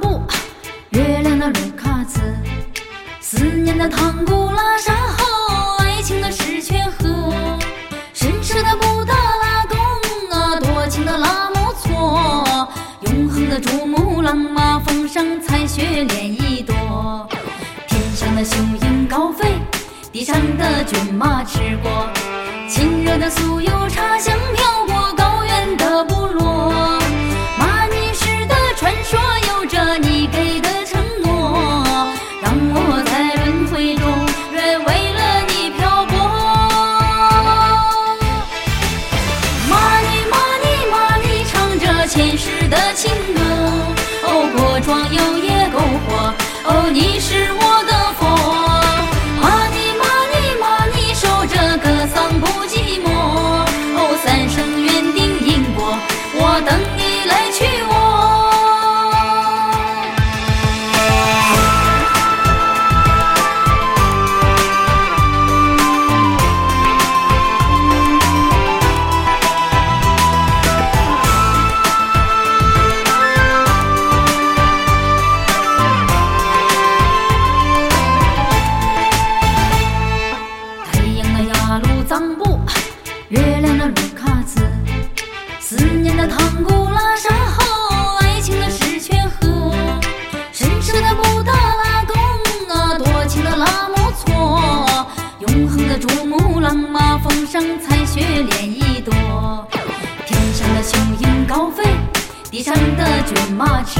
布月亮的鲁卡兹，思念的唐古拉山，吼爱情的石泉河，神圣的布达拉宫啊，多情的拉木措，永恒的珠穆朗玛峰上采雪莲一朵，天上的雄鹰高飞，地上的骏马驰过，亲热的酥油。much.